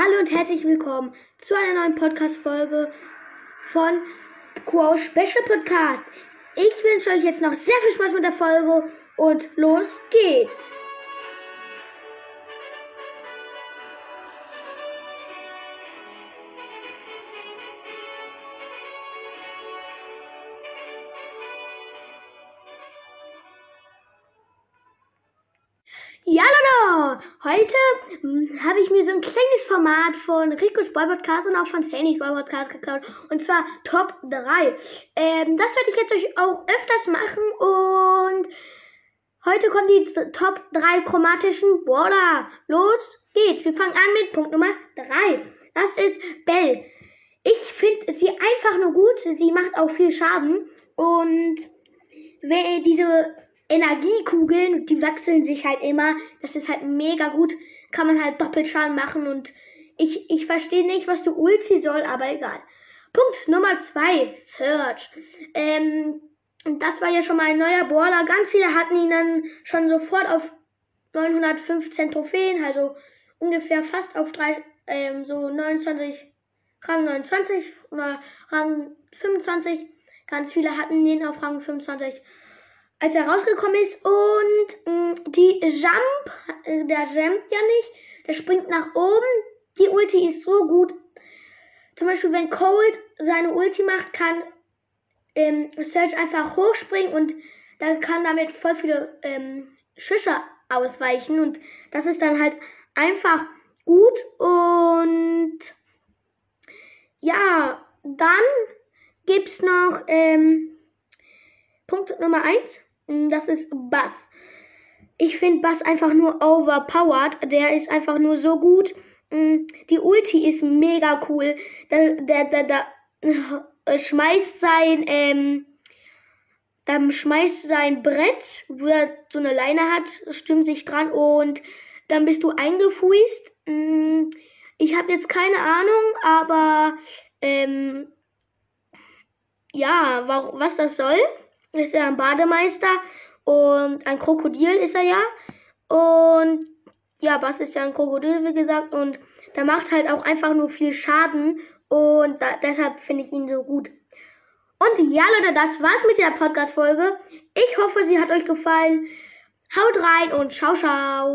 Hallo und herzlich willkommen zu einer neuen Podcast-Folge von Quo Special Podcast. Ich wünsche euch jetzt noch sehr viel Spaß mit der Folge und los geht's! Ja, Leute! Heute hm, habe ich mir so ein kleines Format von Rico's Boy Podcast und auch von Sany's Boy Podcast geklaut. Und zwar Top 3. Ähm, das werde ich jetzt euch auch öfters machen. Und heute kommen die Top 3 chromatischen Border. Los geht's. Wir fangen an mit Punkt Nummer 3. Das ist Bell. Ich finde sie einfach nur gut. Sie macht auch viel Schaden. Und wer diese Energiekugeln, die wechseln sich halt immer. Das ist halt mega gut. Kann man halt Doppelschaden machen und ich, ich verstehe nicht, was du Ulti soll, aber egal. Punkt Nummer zwei, Search. Ähm, das war ja schon mal ein neuer Brawler. Ganz viele hatten ihn dann schon sofort auf 915 Trophäen, also ungefähr fast auf drei, ähm, so 29, Rang 29 oder Rang 25. Ganz viele hatten ihn auf Rang 25 als er rausgekommen ist. Und mh, mm, die Jump, äh, der jumpt ja nicht, der springt nach oben. Die Ulti ist so gut. Zum Beispiel, wenn Cold seine Ulti macht, kann ähm, Search einfach hochspringen und dann kann damit voll viele ähm, Schüsse ausweichen. Und das ist dann halt einfach gut. Und ja, dann gibt es noch ähm, Punkt Nummer 1. Mm, das ist Bass. Ich finde Bass einfach nur overpowered. Der ist einfach nur so gut. Mm, die Ulti ist mega cool. Der, der, der, der äh, schmeißt sein, ähm, dann schmeißt sein Brett, wo er so eine Leine hat, stimmt sich dran und dann bist du eingefußt. Mm, ich habe jetzt keine Ahnung, aber ähm, ja, was das soll ist er ein Bademeister und ein Krokodil ist er ja. Und ja, Bass ist ja ein Krokodil, wie gesagt. Und der macht halt auch einfach nur viel Schaden. Und da, deshalb finde ich ihn so gut. Und ja, Leute, das war's mit der Podcast-Folge. Ich hoffe, sie hat euch gefallen. Haut rein und ciao, ciao.